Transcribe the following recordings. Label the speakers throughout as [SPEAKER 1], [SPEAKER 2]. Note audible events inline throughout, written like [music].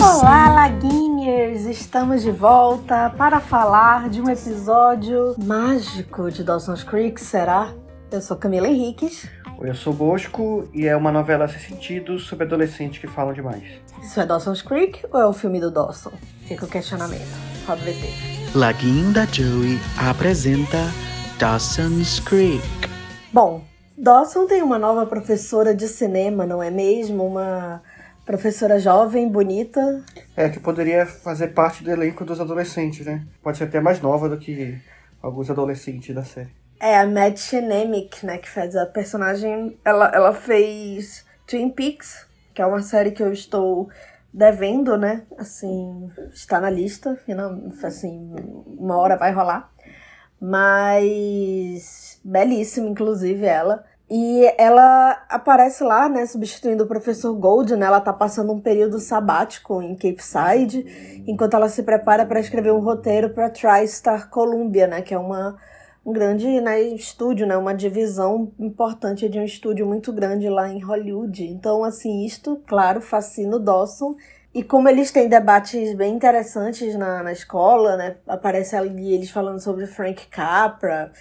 [SPEAKER 1] Olá, Laguinhers! Estamos de volta para falar de um episódio mágico de Dawson's Creek, será? Eu sou Camila Henriques.
[SPEAKER 2] Oi, eu sou Bosco e é uma novela sem sentido sobre adolescentes que falam demais.
[SPEAKER 1] Isso é Dawson's Creek ou é o filme do Dawson? Fica o questionamento. Roda VT.
[SPEAKER 3] Laguinda Joey apresenta Dawson's Creek.
[SPEAKER 1] Bom, Dawson tem uma nova professora de cinema, não é mesmo? Uma Professora jovem, bonita.
[SPEAKER 2] É, que poderia fazer parte do elenco dos adolescentes, né? Pode ser até mais nova do que alguns adolescentes da série.
[SPEAKER 1] É, a Matt Shenemick, né, que faz a personagem. Ela, ela fez Twin Peaks, que é uma série que eu estou devendo, né? Assim, está na lista, assim, uma hora vai rolar. Mas belíssima, inclusive, ela. E ela aparece lá, né, substituindo o professor Gold, né? Ela tá passando um período sabático em Cape Side, enquanto ela se prepara para escrever um roteiro para TriStar Columbia, né, que é uma um grande né, estúdio, né, uma divisão importante de um estúdio muito grande lá em Hollywood. Então, assim, isto, claro, fascina o Dawson. E como eles têm debates bem interessantes na, na escola, né, aparece ali eles falando sobre Frank Capra,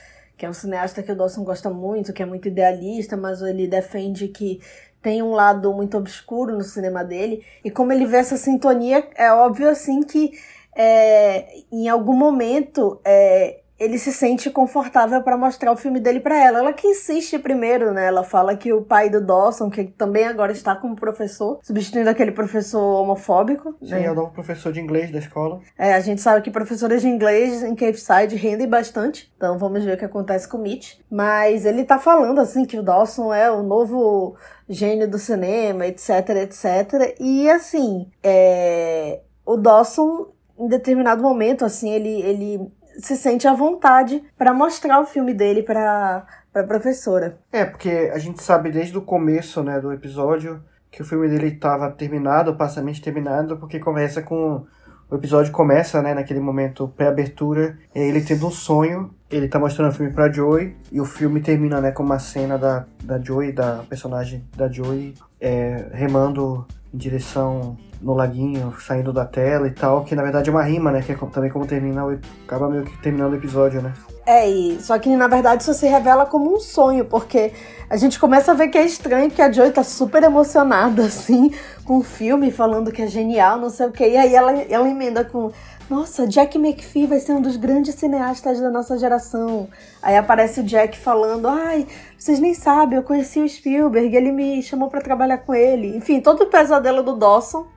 [SPEAKER 1] que é um cineasta que o Dawson gosta muito, que é muito idealista, mas ele defende que tem um lado muito obscuro no cinema dele. E como ele vê essa sintonia, é óbvio assim que é, em algum momento é, ele se sente confortável para mostrar o filme dele para ela. Ela que insiste primeiro, né? Ela fala que o pai do Dawson, que também agora está como professor, substituindo aquele professor homofóbico.
[SPEAKER 2] Sim, né? é o novo professor de inglês da escola.
[SPEAKER 1] É, a gente sabe que professores de inglês em Cape Side rendem bastante. Então vamos ver o que acontece com o Mitch. Mas ele tá falando assim que o Dawson é o novo gênio do cinema, etc, etc. E assim, é... o Dawson, em determinado momento, assim, ele, ele se sente à vontade para mostrar o filme dele para para professora.
[SPEAKER 2] É, porque a gente sabe desde o começo, né, do episódio que o filme dele estava terminado, parcialmente terminado, porque começa com o episódio começa, né, naquele momento pré-abertura, ele tendo um sonho, ele tá mostrando o filme pra Joey, e o filme termina, né, com uma cena da, da Joey, da personagem da Joey, é, remando em direção no laguinho, saindo da tela e tal, que na verdade é uma rima, né? Que é também como termina acaba meio que terminando o episódio, né?
[SPEAKER 1] É, e, só que na verdade isso se revela como um sonho, porque a gente começa a ver que é estranho que a Joy tá super emocionada, [laughs] assim, com o filme, falando que é genial, não sei o quê, e aí ela, ela emenda com nossa, Jack McPhee vai ser um dos grandes cineastas da nossa geração. Aí aparece o Jack falando, ai, vocês nem sabem, eu conheci o Spielberg, ele me chamou para trabalhar com ele. Enfim, todo o pesadelo do Dawson.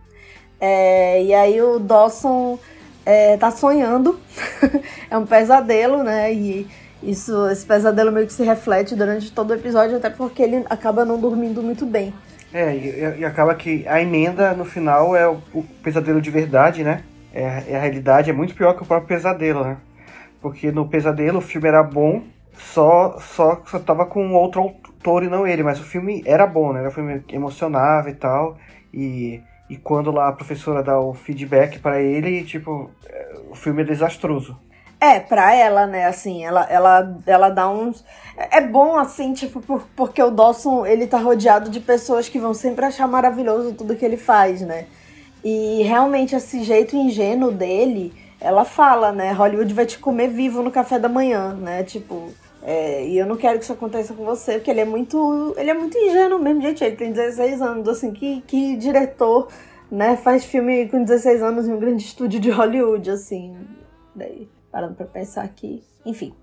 [SPEAKER 1] É, e aí o Dawson é, tá sonhando. [laughs] é um pesadelo, né? E isso, esse pesadelo meio que se reflete durante todo o episódio, até porque ele acaba não dormindo muito bem.
[SPEAKER 2] É, e, e acaba que a emenda no final é o, o pesadelo de verdade, né? é, é, a realidade é muito pior que o próprio pesadelo, né? Porque no pesadelo o filme era bom, só só só tava com outro autor e não ele, mas o filme era bom, né? Era um filme emocionava e tal. E, e quando lá a professora dá o feedback para ele, tipo, é, o filme é desastroso.
[SPEAKER 1] É, pra ela, né, assim, ela, ela, ela dá uns. É bom, assim, tipo, por, porque o Dawson, ele tá rodeado de pessoas que vão sempre achar maravilhoso tudo que ele faz, né? E realmente esse jeito ingênuo dele, ela fala, né? Hollywood vai te comer vivo no café da manhã, né? Tipo, é, e eu não quero que isso aconteça com você, porque ele é muito. Ele é muito ingênuo mesmo, gente. Ele tem 16 anos, assim, que, que diretor, né, faz filme com 16 anos em um grande estúdio de Hollywood, assim. Daí, parando pra pensar aqui. Enfim.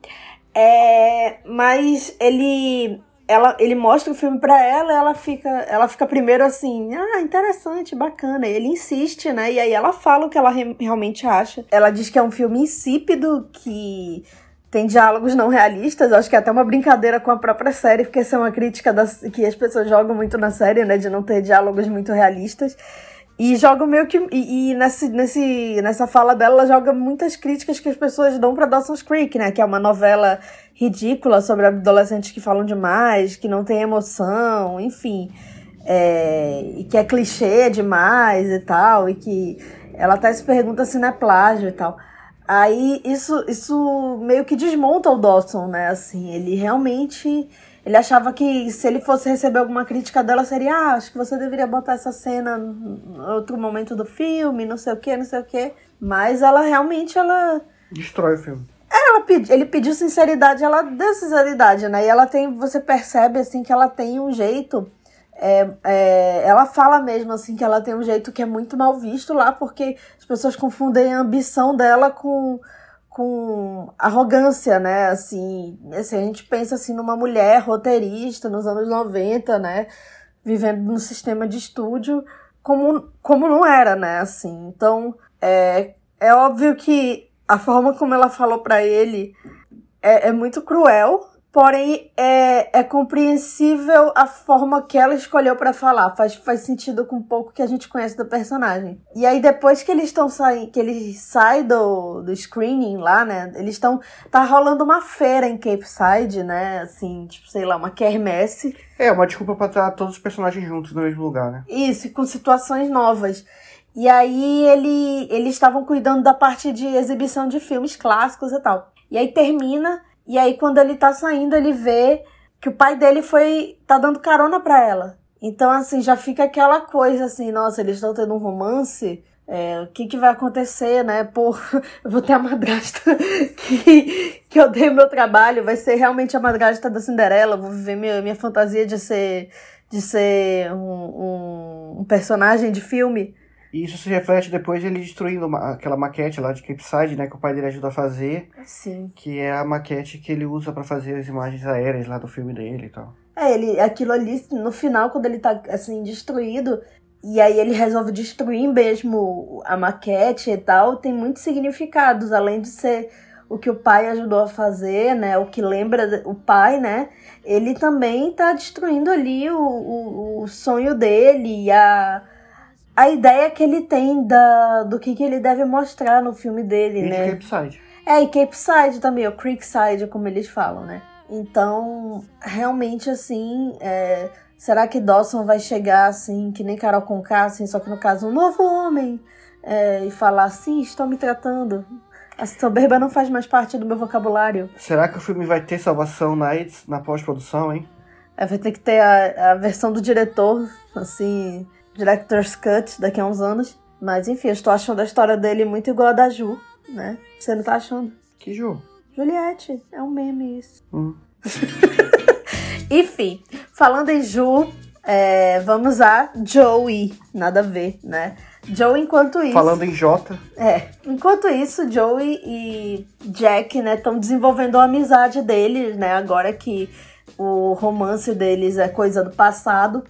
[SPEAKER 1] É, mas ele ela, ele mostra o filme para ela, ela fica, ela fica primeiro assim, ah, interessante, bacana. E ele insiste, né? E aí ela fala o que ela re realmente acha. Ela diz que é um filme insípido, que tem diálogos não realistas. Acho que é até uma brincadeira com a própria série, porque essa é uma crítica das, que as pessoas jogam muito na série, né? De não ter diálogos muito realistas. E joga meio que. E, e, nesse, nesse, nessa fala dela, ela joga muitas críticas que as pessoas dão pra Dawson's Creek, né? Que é uma novela ridícula sobre adolescentes que falam demais, que não tem emoção, enfim. É, e que é clichê demais e tal. E que ela até se pergunta se não é plágio e tal. Aí isso, isso meio que desmonta o Dawson, né? Assim, ele realmente ele achava que se ele fosse receber alguma crítica dela, seria, ah, acho que você deveria botar essa cena em outro momento do filme, não sei o que, não sei o que. Mas ela realmente, ela.
[SPEAKER 2] Destrói o filme.
[SPEAKER 1] Ela pedi, ele pediu sinceridade, ela deu sinceridade, né? E ela tem, você percebe assim que ela tem um jeito. É, é, ela fala mesmo assim que ela tem um jeito que é muito mal visto lá, porque as pessoas confundem a ambição dela com, com arrogância, né? Assim, assim, a gente pensa assim numa mulher roteirista nos anos 90, né? Vivendo no sistema de estúdio, como, como não era, né? Assim, então é, é óbvio que a forma como ela falou para ele é, é muito cruel, Porém, é, é compreensível a forma que ela escolheu para falar. Faz, faz sentido com um pouco que a gente conhece do personagem. E aí, depois que eles estão saindo, que ele sai do, do screening lá, né? Eles estão. Tá rolando uma feira em Cape Side, né? Assim, tipo, sei lá, uma quermesse.
[SPEAKER 2] É, uma desculpa pra estar todos os personagens juntos no mesmo lugar, né?
[SPEAKER 1] Isso, com situações novas. E aí ele, eles estavam cuidando da parte de exibição de filmes clássicos e tal. E aí termina e aí, quando ele tá saindo, ele vê que o pai dele foi. tá dando carona pra ela. Então, assim, já fica aquela coisa assim, nossa, eles estão tendo um romance. É, o que, que vai acontecer, né? Pô, [laughs] eu vou ter a madrasta [laughs] que, que odeia meu trabalho, vai ser realmente a madrasta da Cinderela, vou viver minha, minha fantasia de ser, de ser um, um, um personagem de filme.
[SPEAKER 2] E isso se reflete depois ele destruindo uma, aquela maquete lá de Cape Side, né? Que o pai dele ajuda a fazer.
[SPEAKER 1] Sim.
[SPEAKER 2] Que é a maquete que ele usa para fazer as imagens aéreas lá do filme dele e tal.
[SPEAKER 1] É, ele, aquilo ali, no final, quando ele tá, assim, destruído, e aí ele resolve destruir mesmo a maquete e tal, tem muitos significados, além de ser o que o pai ajudou a fazer, né? O que lembra o pai, né? Ele também tá destruindo ali o, o, o sonho dele e a a ideia que ele tem da, do que, que ele deve mostrar no filme dele,
[SPEAKER 2] e
[SPEAKER 1] né?
[SPEAKER 2] De Cape Side.
[SPEAKER 1] É, e Cape Side também, o Creekside, como eles falam, né? Então, realmente, assim, é, será que Dawson vai chegar, assim, que nem Carol Conká, assim, só que no caso, um novo homem, é, e falar assim, estou me tratando. A soberba não faz mais parte do meu vocabulário.
[SPEAKER 2] Será que o filme vai ter salvação Nights na pós-produção, hein?
[SPEAKER 1] É, vai ter que ter a, a versão do diretor, assim, Director's Cut daqui a uns anos. Mas enfim, eu estou achando a história dele muito igual a da Ju, né? Você não tá achando?
[SPEAKER 2] Que Ju?
[SPEAKER 1] Juliette, é um meme isso.
[SPEAKER 2] Hum. [laughs]
[SPEAKER 1] enfim, falando em Ju, é, vamos a Joey. Nada a ver, né? Joey, enquanto isso.
[SPEAKER 2] Falando em J.
[SPEAKER 1] É. Enquanto isso, Joey e Jack, né, estão desenvolvendo a amizade deles, né? Agora que o romance deles é coisa do passado.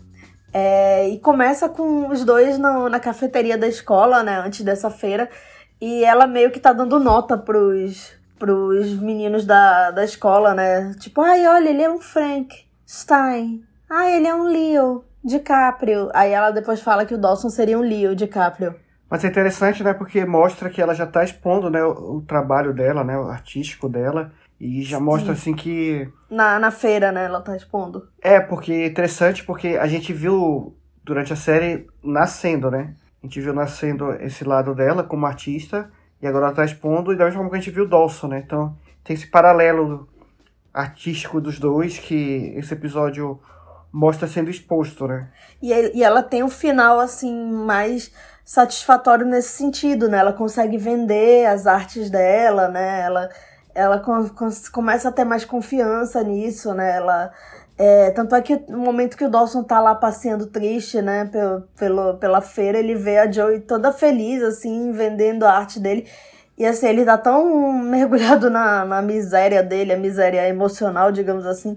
[SPEAKER 1] É, e começa com os dois no, na cafeteria da escola, né, antes dessa feira. E ela meio que tá dando nota pros, pros meninos da, da escola, né? Tipo, ai, olha, ele é um Frank Stein. Ai, ele é um Leo DiCaprio. Aí ela depois fala que o Dawson seria um Leo DiCaprio.
[SPEAKER 2] Mas é interessante, né? Porque mostra que ela já tá expondo, né, o, o trabalho dela, né, o artístico dela. E já mostra assim que.
[SPEAKER 1] Na, na feira, né? Ela tá expondo.
[SPEAKER 2] É, porque é interessante porque a gente viu durante a série nascendo, né? A gente viu nascendo esse lado dela como artista. E agora ela tá expondo, e da mesma forma que a gente viu o Dawson, né? Então tem esse paralelo artístico dos dois que esse episódio mostra sendo exposto, né?
[SPEAKER 1] E, e ela tem um final, assim, mais satisfatório nesse sentido, né? Ela consegue vender as artes dela, né? Ela ela com, com, começa a ter mais confiança nisso, né? Ela, é, tanto é que no momento que o Dawson tá lá passeando triste, né, pelo, pelo, pela feira, ele vê a Joey toda feliz, assim, vendendo a arte dele. E assim, ele tá tão mergulhado na, na miséria dele, a miséria emocional, digamos assim,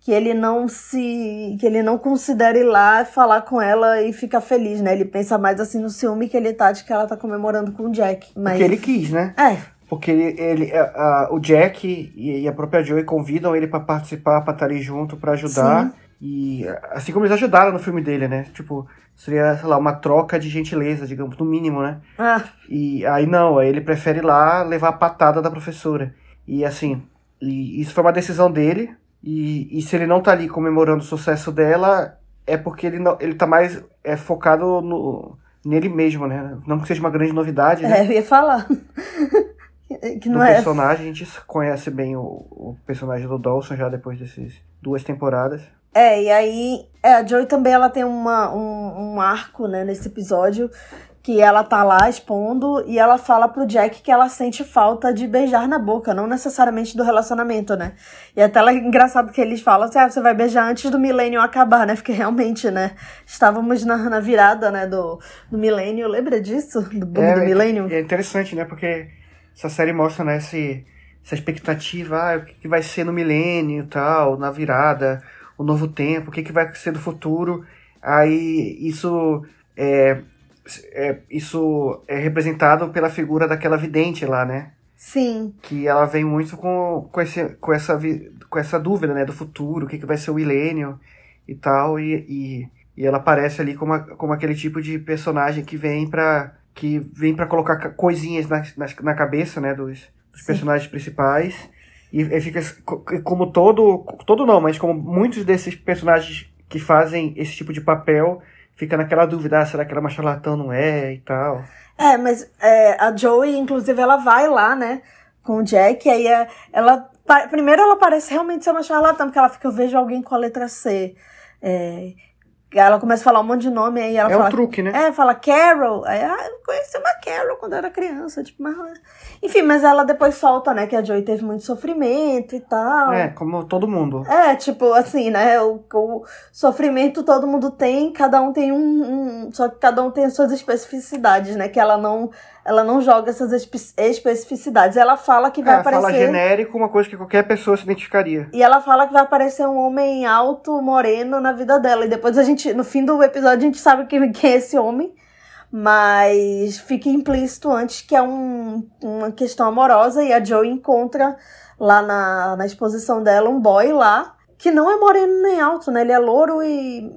[SPEAKER 1] que ele não se. que ele não considera ir lá falar com ela e ficar feliz, né? Ele pensa mais assim no ciúme que ele tá de que ela tá comemorando com o Jack. Mas...
[SPEAKER 2] Porque ele quis, né?
[SPEAKER 1] É.
[SPEAKER 2] Porque ele, ele a, a, o Jack e a própria Joey convidam ele para participar, pra estar ali junto, para ajudar. Sim. E assim como eles ajudaram no filme dele, né? Tipo, seria, sei lá, uma troca de gentileza, digamos, no mínimo, né?
[SPEAKER 1] Ah.
[SPEAKER 2] E aí não, aí ele prefere ir lá levar a patada da professora. E assim, e isso foi uma decisão dele. E, e se ele não tá ali comemorando o sucesso dela, é porque ele, não, ele tá mais é, focado no, nele mesmo, né? Não que seja uma grande novidade, né?
[SPEAKER 1] É, eu ia falar. Que
[SPEAKER 2] do
[SPEAKER 1] não é.
[SPEAKER 2] personagem. A gente conhece bem o, o personagem do Dawson já depois dessas duas temporadas.
[SPEAKER 1] É, e aí é, a Joey também ela tem uma, um, um arco, né, nesse episódio, que ela tá lá expondo e ela fala pro Jack que ela sente falta de beijar na boca, não necessariamente do relacionamento, né? E até é engraçado que eles falam assim, ah, você vai beijar antes do milênio acabar, né? Porque realmente, né, estávamos na, na virada, né, do, do milênio, lembra disso? Do boom
[SPEAKER 2] É,
[SPEAKER 1] do milênio?
[SPEAKER 2] É interessante, né? Porque essa série mostra, né, esse, essa expectativa, ah, o que, que vai ser no milênio e tal, na virada, o novo tempo, o que, que vai ser do futuro. Aí isso é, é, isso é representado pela figura daquela vidente lá, né?
[SPEAKER 1] Sim,
[SPEAKER 2] Que ela vem muito com, com, esse, com, essa, com essa dúvida, né, do futuro, o que, que vai ser o milênio e tal, e, e, e ela aparece ali como, a- como aquele tipo de personagem que vem pra, que vem pra colocar ca- coisinhas na, na, na cabeça, né, dos, dos personagens principais, e, e fica co- como todo, todo não, mas como muitos desses personagens que fazem esse tipo de papel, fica naquela dúvida, ah, será que ela é uma charlatã, não é, e tal.
[SPEAKER 1] É, mas é, a Joey, inclusive, ela vai lá, né, com o Jack, e aí é, ela. Primeiro ela parece realmente ser uma charlatã, porque ela fica, eu vejo alguém com a letra C. É, ela começa a falar um monte de nome, aí ela
[SPEAKER 2] É um
[SPEAKER 1] fala.
[SPEAKER 2] truque, né?
[SPEAKER 1] É, fala Carol. Aí, ah, eu conheci uma Carol quando eu era criança, tipo, mas. Enfim, mas ela depois solta, né, que a Joey teve muito sofrimento e tal.
[SPEAKER 2] É, como todo mundo.
[SPEAKER 1] É, tipo, assim, né? O, o sofrimento todo mundo tem, cada um tem um, um- Só que cada um tem as suas especificidades, né? Que ela não, ela não joga essas espe- especificidades. Ela fala que vai
[SPEAKER 2] É, fala
[SPEAKER 1] aparecer.
[SPEAKER 2] genérico, uma coisa que qualquer pessoa se identificaria.
[SPEAKER 1] E ela fala que vai aparecer um homem alto, moreno na vida dela. E depois a gente, no fim do episódio, a gente sabe quem, quem é esse homem. Mas fica implícito antes que é um, uma questão amorosa. E a Joe encontra lá na, na exposição dela um boy lá, que não é moreno nem alto, né? Ele é louro e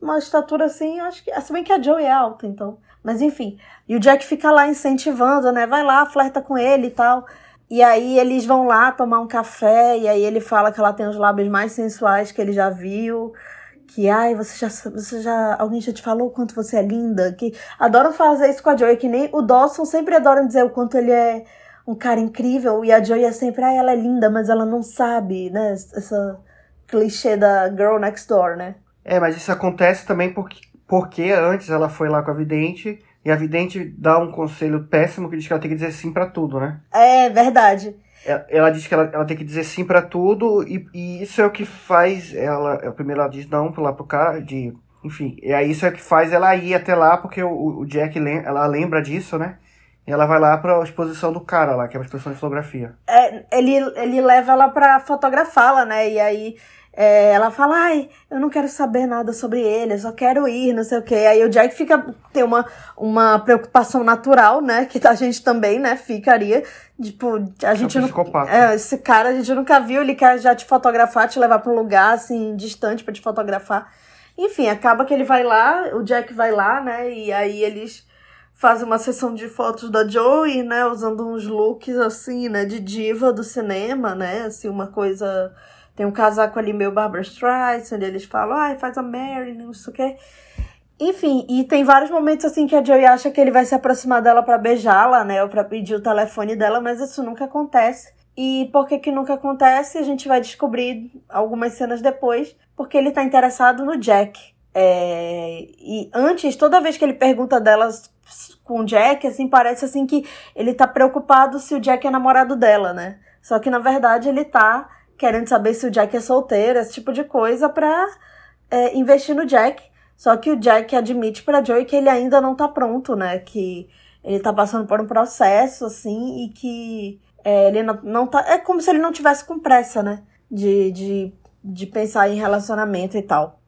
[SPEAKER 1] uma estatura assim, acho que. Se bem que a Joe é alta, então. Mas enfim. E o Jack fica lá incentivando, né? Vai lá, flerta com ele e tal. E aí eles vão lá tomar um café, e aí ele fala que ela tem os lábios mais sensuais que ele já viu. Que, ai, você já, você já. Alguém já te falou o quanto você é linda? Que adoram fazer isso com a Joey, que nem o Dawson sempre adoram dizer o quanto ele é um cara incrível. E a Joey é sempre, ai, ela é linda, mas ela não sabe, né? Essa clichê da girl next door, né?
[SPEAKER 2] É, mas isso acontece também porque, porque antes ela foi lá com a vidente e a vidente dá um conselho péssimo que diz que ela tem que dizer sim pra tudo, né?
[SPEAKER 1] É verdade.
[SPEAKER 2] Ela, ela diz que ela, ela tem que dizer sim pra tudo e, e isso é o que faz ela. Primeiro ela diz não lá pro cara, de. Enfim, aí isso é o que faz ela ir até lá porque o, o Jack ela lembra disso, né? E ela vai lá pra exposição do cara lá, que é uma exposição de fotografia.
[SPEAKER 1] É, ele, ele leva ela pra fotografá-la, né? E aí é, ela fala, ai, eu não quero saber nada sobre ele, eu só quero ir, não sei o quê. Aí o Jack fica, tem uma, uma preocupação natural, né? Que a gente também, né, ficaria. Tipo, a gente
[SPEAKER 2] um
[SPEAKER 1] não. É, esse cara a gente nunca viu, ele quer já te fotografar, te levar pra um lugar, assim, distante pra te fotografar. Enfim, acaba que ele vai lá, o Jack vai lá, né? E aí eles fazem uma sessão de fotos da Joey, né? Usando uns looks assim, né? De diva do cinema, né? Assim, uma coisa. Tem um casaco ali meio Barbara Streisand, eles falam, ai, faz a Mary, não sei o quê. Enfim, e tem vários momentos assim que a Joey acha que ele vai se aproximar dela pra beijá-la, né? Ou pra pedir o telefone dela, mas isso nunca acontece. E por que que nunca acontece? A gente vai descobrir algumas cenas depois, porque ele tá interessado no Jack. É, e antes, toda vez que ele pergunta delas com o Jack, assim, parece assim que ele tá preocupado se o Jack é namorado dela, né? Só que na verdade ele tá querendo saber se o Jack é solteiro, esse tipo de coisa, pra é, investir no Jack. Só que o Jack admite pra Joey que ele ainda não tá pronto, né? Que ele tá passando por um processo, assim, e que é, ele não, não tá. É como se ele não tivesse com pressa, né? De, de, de pensar em relacionamento e tal.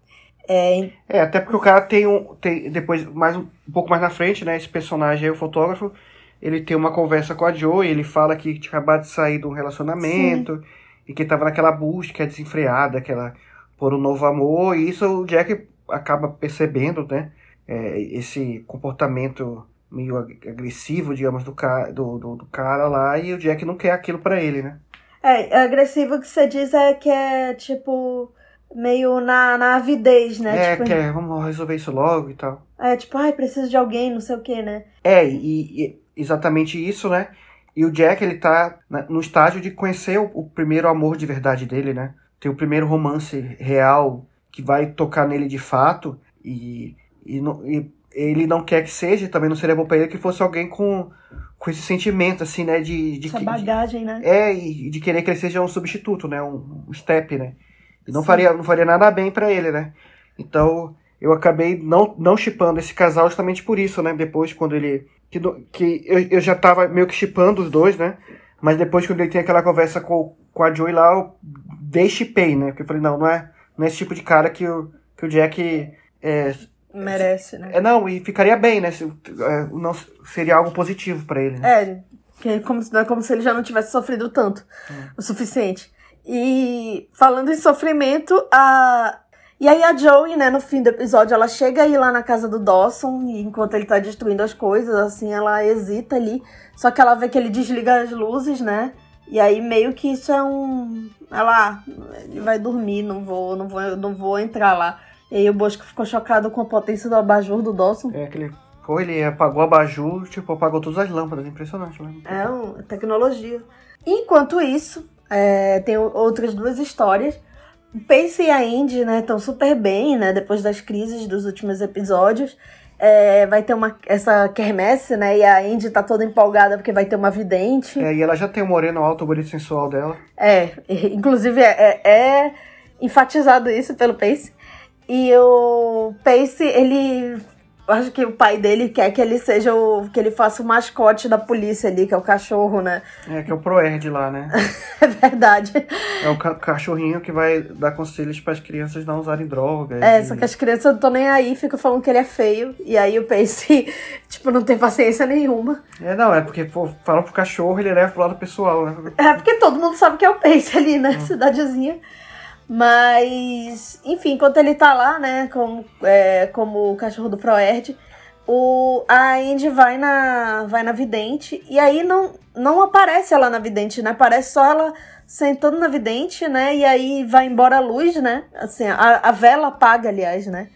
[SPEAKER 1] É,
[SPEAKER 2] É, até porque o cara tem um. Tem, depois, mais um, um pouco mais na frente, né? Esse personagem aí, o fotógrafo, ele tem uma conversa com a Joe, ele fala que tinha acabado de sair de um relacionamento e que tava naquela busca desenfreada, aquela por um novo amor, e isso o Jack acaba percebendo, né? É, esse comportamento meio ag- agressivo, digamos, do, ca, do, do, do cara lá, e o Jack não quer aquilo pra ele, né?
[SPEAKER 1] é, agressivo que você diz é que é tipo. Meio na, na avidez, né?
[SPEAKER 2] é,
[SPEAKER 1] tipo,
[SPEAKER 2] que é, vamos resolver isso logo e tal.
[SPEAKER 1] é tipo, ai, preciso de alguém, não sei o que, né?
[SPEAKER 2] É, e, e exatamente isso, né? E o Jack, ele tá no estágio de conhecer o, o primeiro amor de verdade dele, né? Ter o primeiro romance real que vai tocar nele de fato. E, e, não- e ele não quer que seja, também não seria bom pra ele que fosse alguém com, com esse sentimento, assim, né? De, de,
[SPEAKER 1] Essa bagagem, né?
[SPEAKER 2] é, e de querer que ele seja um substituto, né? Um, um step, né? E não
[SPEAKER 1] Sim.
[SPEAKER 2] faria, não faria nada bem pra ele, né? Então, eu acabei não não chipando esse casal justamente por isso, né? Depois, quando ele... Que, que eu, eu já tava meio que chipando os dois, né? Mas depois, quando ele tem aquela conversa com, com a Joey lá, eu deixipei, né? Porque eu falei, não, não é, não é esse tipo de cara que o, que o Jack... É,
[SPEAKER 1] Merece, né?
[SPEAKER 2] é, não, e ficaria bem, né? Se, é, não, seria algo positivo pra ele, né?
[SPEAKER 1] É, que é como, é como se ele já não tivesse sofrido tanto o suficiente. E falando em sofrimento, a. E aí a Joey, né, no fim do episódio, ela chega aí lá na casa do Dawson, e enquanto ele tá destruindo as coisas, assim, ela hesita ali. Só que ela vê que ele desliga as luzes, né? E aí meio que isso é um. Ela, ah, ele vai dormir, não vou, não vou, não vou entrar lá. E aí o Bosco ficou chocado com a potência do abajur do Dawson.
[SPEAKER 2] É aquele. Pô, ele apagou a abajur, tipo, apagou todas as lâmpadas. Impressionante, né?
[SPEAKER 1] É um, tecnologia. Enquanto isso, é, tem outras duas histórias. O Pace e a Indy, né, estão super bem, né, depois das crises dos últimos episódios. É, vai ter uma, essa quermesse, né, e a Indy tá toda empolgada porque vai ter uma vidente.
[SPEAKER 2] É, e ela já tem o moreno alto, bonito sensual dela.
[SPEAKER 1] É, inclusive é, é- é enfatizado isso pelo Pace. E o Pace, ele. Eu acho que o pai dele quer que ele seja o. que ele faça o mascote da polícia ali, que é o cachorro, né?
[SPEAKER 2] É, que é o Proerd lá, né? [laughs]
[SPEAKER 1] É verdade.
[SPEAKER 2] É o ca- cachorrinho que vai dar conselhos para as crianças não usarem drogas.
[SPEAKER 1] É,
[SPEAKER 2] e-
[SPEAKER 1] só que as crianças não estão nem aí, ficam falando que ele é feio. E aí o Pace, [laughs] tipo, não tem paciência nenhuma.
[SPEAKER 2] É, não, é porque pô, fala pro cachorro ele leva pro lado pessoal, né?
[SPEAKER 1] É porque todo mundo sabe que é o Pace ali, né? Cidadezinha. Mas, enfim, enquanto ele tá lá, né, como, é, como o cachorro do Proerd, o, a Indy vai na, vai na vidente e aí não, não aparece ela na vidente, né? Aparece só ela sentando na vidente, né? E aí vai embora a luz, né? Assim, a, a vela apaga, aliás, né?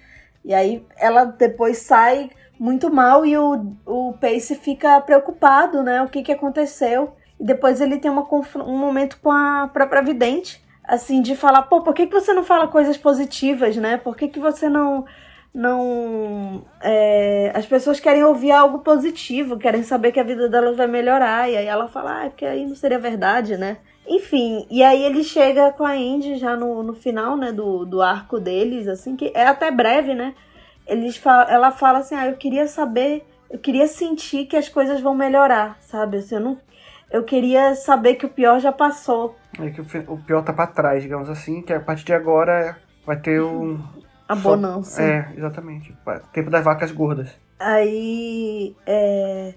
[SPEAKER 1] E aí ela depois sai muito mal e o, o Pace fica preocupado, né? O que, que aconteceu. E depois ele tem uma, um momento com a própria vidente, assim, de falar, pô, por que, que você não fala coisas positivas, né? Por que, que você não. não é, as pessoas querem ouvir algo positivo, querem saber que a vida delas vai melhorar. E aí ela fala, ah, é porque aí não seria verdade, né? Enfim, e aí ele chega com a Indy já no, no final, né, do, do arco deles, assim, que é até breve, né? Eles fa ela fala assim, ah, eu queria saber, eu queria sentir que as coisas vão melhorar, sabe? Assim, eu não, eu queria saber que o pior já passou.
[SPEAKER 2] É que o, pior tá pra trás, digamos assim, que a partir de agora vai ter um. [laughs]
[SPEAKER 1] A bonança.
[SPEAKER 2] É, exatamente. Tempo das vacas gordas.
[SPEAKER 1] Aí, é...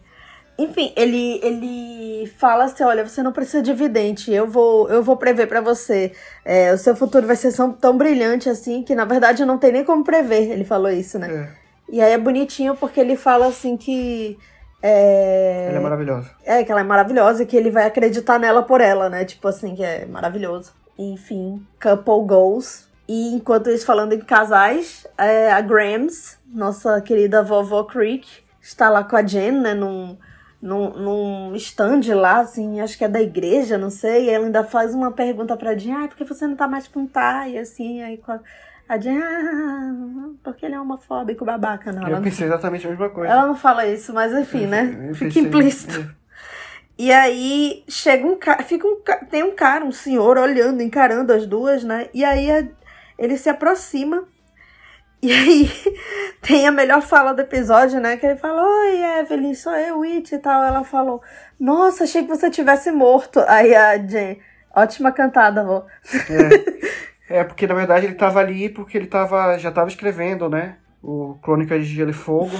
[SPEAKER 1] enfim, ele ele fala assim, olha, você não precisa de vidente, eu vou eu vou prever pra você. É, o seu futuro vai ser tão, tão brilhante assim que na verdade não tem nem como prever. Ele falou isso, né?
[SPEAKER 2] É,
[SPEAKER 1] E aí é bonitinho porque ele fala assim que é...
[SPEAKER 2] ele é maravilhoso.
[SPEAKER 1] É, que ela é maravilhosa e que ele vai acreditar nela por ela, né? Tipo assim, que é maravilhoso. Enfim, couple goals. E enquanto isso, falando em casais, é, a Grams, nossa querida vovó Creek, está lá com a Jen, né? Num, num, num stand lá, assim, acho que é da igreja, não sei. E ela ainda faz uma pergunta pra Jen, ah, por que você não tá mais com Thay? Assim, aí com a, Jen, ah, porque ele é homofóbico, babaca. Não,
[SPEAKER 2] Eu
[SPEAKER 1] não,
[SPEAKER 2] pensei exatamente a mesma coisa.
[SPEAKER 1] ela não fala isso, mas enfim, né?
[SPEAKER 2] Eu
[SPEAKER 1] Fica implícito. E aí chega um cara, fica um tem um cara, um senhor olhando, encarando as duas, né? E aí a- ele se aproxima. E aí [laughs] tem a melhor fala do episódio, né? Que ele fala: Oi, Evelyn, sou eu, It e tal. Ela falou: Nossa, achei que você tivesse morto. Aí a Jen, ótima cantada, vô.
[SPEAKER 2] É, [laughs] porque na verdade ele tava ali porque ele tava, já tava escrevendo, né? O Crônicas de Gelo e Fogo.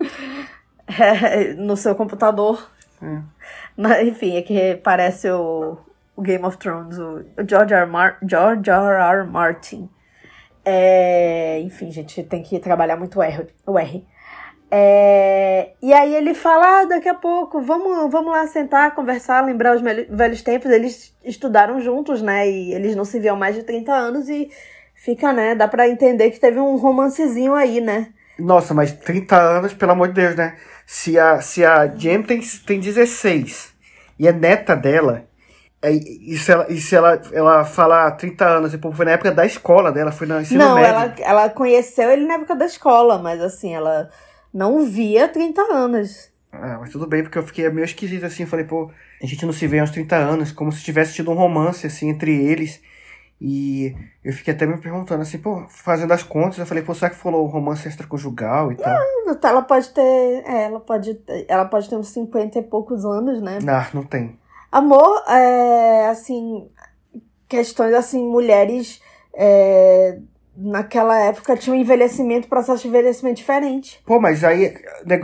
[SPEAKER 2] [laughs]
[SPEAKER 1] É, no seu computador.
[SPEAKER 2] É.
[SPEAKER 1] Mas, enfim, é que parece o, o Game of Thrones, o, o George R. Mar George R. R. Martin. É, enfim, gente, tem que trabalhar muito o R. O R. É, e aí ele fala, ah, daqui a pouco, vamos, vamos lá sentar, conversar, lembrar os velhos tempos. Eles estudaram juntos, né? E eles não se viam mais de 30 anos e fica, né? Dá pra entender que teve um romancezinho aí, né?
[SPEAKER 2] Nossa, mas 30 anos, pelo amor de Deus, né? Se a, se a Jem tem, tem 16 e é neta dela. É, e se, ela, e se ela, ela fala 30 anos, e foi na época da escola dela, foi no ensino
[SPEAKER 1] Não,
[SPEAKER 2] médio.
[SPEAKER 1] ela, ela conheceu ele na época da escola, mas assim, ela não via 30 anos.
[SPEAKER 2] Ah, mas tudo bem, porque eu fiquei meio esquisito assim. Falei, pô, a gente não se vê há uns 30 anos, como se tivesse tido um romance assim entre eles. E eu fiquei até me perguntando assim, pô, fazendo as contas, eu falei, pô, será que falou romance extraconjugal e tal?
[SPEAKER 1] Ela pode ter. É, ela pode, ter- ela pode ter uns 50 e poucos anos, né?
[SPEAKER 2] Não, não tem.
[SPEAKER 1] Amor, é, assim, questões assim, mulheres é, naquela época tinham um envelhecimento, processo de envelhecimento diferente.
[SPEAKER 2] Pô, mas aí,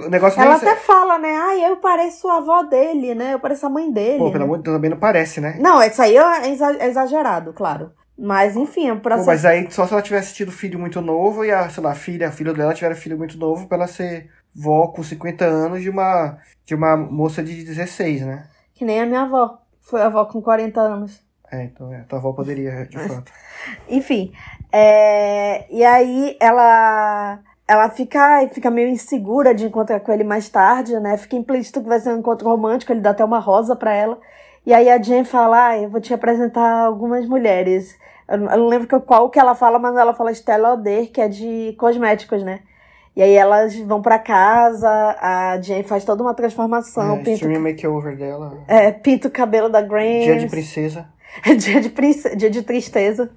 [SPEAKER 2] o negócio
[SPEAKER 1] Ela até fala, né? Ai, eu pareço a avó dele, né? Eu pareço a mãe dele.
[SPEAKER 2] Pô,
[SPEAKER 1] né?
[SPEAKER 2] pelo amor de Deus, também não parece, né?
[SPEAKER 1] Não, isso aí é é exagerado, claro. Mas, enfim, é um
[SPEAKER 2] Pô,
[SPEAKER 1] processo.
[SPEAKER 2] mas aí só se ela tivesse tido filho muito novo e a, sei lá, a filha, a filha dela tiver filho muito novo pra ela ser vó com 50 anos de uma, de uma moça de 16, né?
[SPEAKER 1] Que nem a minha avó. Foi avó com 40 anos.
[SPEAKER 2] É, então é, tua avó poderia, de fato. [laughs]
[SPEAKER 1] Enfim. É, E aí ela. Ela fica, fica meio insegura de encontrar com ele mais tarde, né? Fica implícito que vai ser um encontro romântico, ele dá até uma rosa pra ela. E aí a Jen fala, ah, eu vou te apresentar algumas mulheres. Eu não lembro qual que ela fala, mas ela fala Stella Oder, que é de cosméticos, né? E aí elas vão pra casa, a Jen faz toda uma transformação,
[SPEAKER 2] É,
[SPEAKER 1] pinta,
[SPEAKER 2] makeover dela.
[SPEAKER 1] é, pinta o cabelo da Grace.
[SPEAKER 2] Dia de princesa. [laughs]
[SPEAKER 1] dia, de prince... dia de tristeza.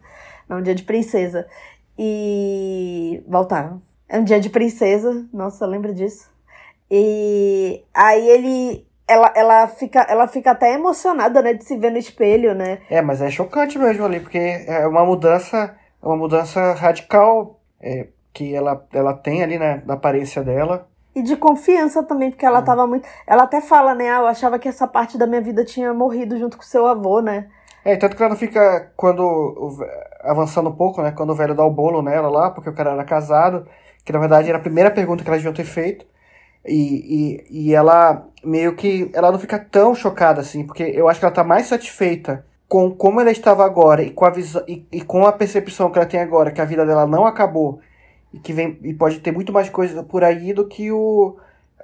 [SPEAKER 1] Não, dia de princesa. E. Voltaram. É um dia de princesa. Nossa, lembra disso? E aí ele. Ela, ela, fica, ela fica até emocionada, né, de se ver no espelho, né?
[SPEAKER 2] É, mas é chocante mesmo ali, porque é uma mudança, é uma mudança radical é, que ela, ela tem ali né, na aparência dela.
[SPEAKER 1] E de confiança também, porque ela tava muito. Ela até fala, né? Ah, eu achava que essa parte da minha vida tinha morrido junto com seu avô, né?
[SPEAKER 2] É, tanto que ela não fica quando avançando um pouco, né? Quando o velho dá o bolo nela lá, porque o cara era casado, que na verdade era a primeira pergunta que elas deviam ter feito. E, e, e ela meio que. Ela não fica tão chocada assim, porque eu acho que ela tá mais satisfeita com como ela estava agora e com a visão e, e com a percepção que ela tem agora, que a vida dela não acabou e que vem e pode ter muito mais coisa por aí do que o,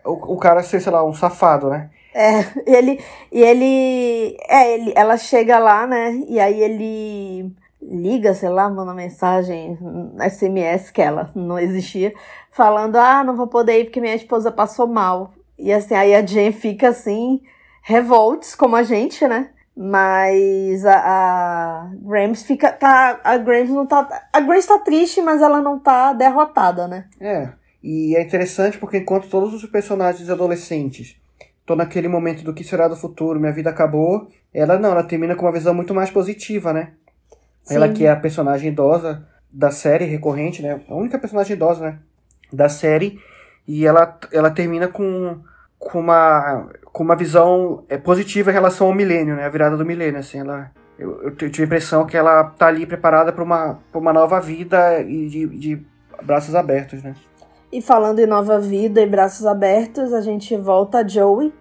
[SPEAKER 2] o, o cara ser, sei lá, um safado, né?
[SPEAKER 1] É, e ele. E ele. É, ele, ela chega lá, né? E aí ele liga, sei lá, manda mensagem, SMS que ela não existia, falando: Ah, não vou poder ir porque minha esposa passou mal. E assim, aí a Jen fica assim, revolts, como a gente, né? Mas a, a Grams fica. Tá, a Grams não tá. A Grams tá triste, mas ela não tá derrotada, né?
[SPEAKER 2] É, e é interessante porque enquanto todos os personagens adolescentes estão naquele momento do que será do futuro, minha vida acabou, ela não, ela termina com uma visão muito mais positiva, né? Ela
[SPEAKER 1] Sim.
[SPEAKER 2] que é a personagem idosa da série recorrente, né? A única personagem idosa, né? Da série. E ela, ela termina com, com, uma, com uma visão é, positiva em relação ao milênio, né? A virada do milênio, assim. Ela, eu, eu tive a impressão que ela tá ali preparada para uma, pra uma nova vida e de, de braços abertos, né?
[SPEAKER 1] E falando em nova vida e braços abertos, a gente volta a Joey,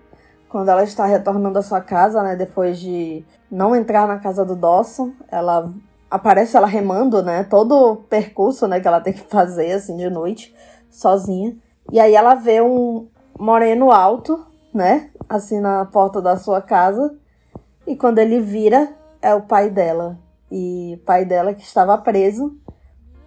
[SPEAKER 1] quando ela está retornando à sua casa, né? Depois de não entrar na casa do Dawson. Ela aparece ela remando, né? Todo o percurso né, que ela tem que fazer, assim, de noite, sozinha. E aí ela vê um moreno alto, né? Assim, na porta da sua casa. E quando ele vira, é o pai dela. E pai dela que estava preso,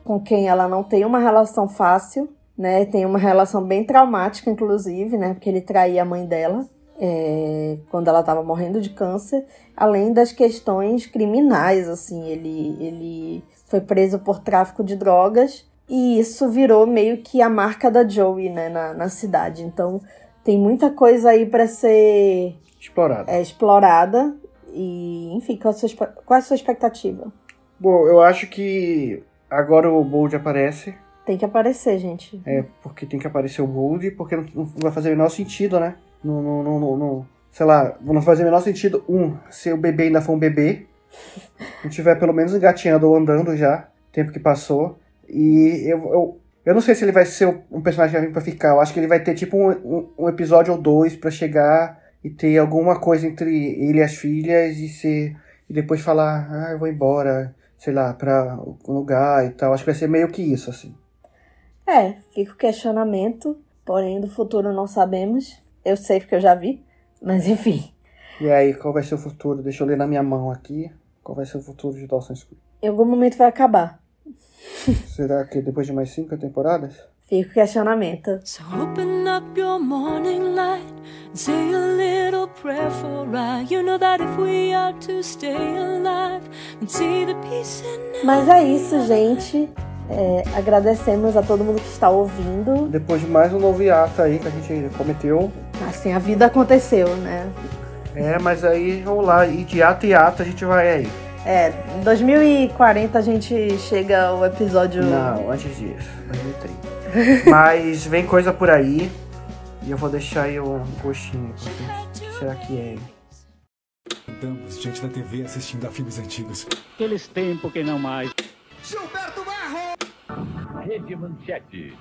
[SPEAKER 1] com quem ela não tem uma relação fácil né? Tem uma relação bem traumática, inclusive, né? Porque ele traía a mãe dela é, quando ela estava morrendo de câncer, além das questões criminais, assim, ele, ele foi preso por tráfico de drogas e isso virou meio que a marca da Joey, né? Na, na cidade. Então tem muita coisa aí para ser
[SPEAKER 2] Explorado.
[SPEAKER 1] é, explorada e, enfim, qual a, sua, qual a sua expectativa?
[SPEAKER 2] Bom, eu acho que agora o Bold aparece.
[SPEAKER 1] Tem que aparecer, gente.
[SPEAKER 2] É, porque tem que aparecer o Bold, porque não, não vai fazer o menor sentido, né? Não, não, não- sei lá, não fazer o menor sentido, um, se o bebê ainda for um bebê, não tiver pelo menos engatinhando ou andando já, tempo que passou. E eu, eu, eu não sei se ele vai ser um personagem que vai vir pra ficar, eu acho que ele vai ter tipo um, um, um episódio ou dois pra chegar e ter alguma coisa entre ele e as filhas e ser. E depois falar, ah, eu vou embora, sei lá, pra um lugar e tal. Acho que vai ser meio que isso, assim.
[SPEAKER 1] É, fica o questionamento, porém do futuro não sabemos. Eu sei porque eu já vi, mas enfim.
[SPEAKER 2] E aí, qual vai ser o futuro? Deixa eu ler na minha mão aqui. Qual vai ser o futuro de Dawson's Creek?
[SPEAKER 1] Em algum momento vai acabar. [laughs]
[SPEAKER 2] Será que depois de mais cinco temporadas?
[SPEAKER 1] Fica o questionamento.
[SPEAKER 4] So open up your morning light and say a little prayer for I. You know that if we are to stay alive and see the peace in
[SPEAKER 1] Mas é isso, gente. É, agradecemos a todo mundo que está ouvindo.
[SPEAKER 2] Depois de mais um novo hiato aí que a gente cometeu.
[SPEAKER 1] Assim, a vida aconteceu, né?
[SPEAKER 2] É, mas aí vamos lá. E de ato e ato a gente vai aí.
[SPEAKER 1] É, em 2040 a gente chega ao episódio.
[SPEAKER 2] Não, antes disso. 2030. Mas vem coisa por aí. E eu vou deixar aí um gostinho. porque Será que é?
[SPEAKER 5] Estamos diante da TV assistindo a filmes antigos.
[SPEAKER 6] Aqueles tempos que não mais.
[SPEAKER 7] Rede Manchete.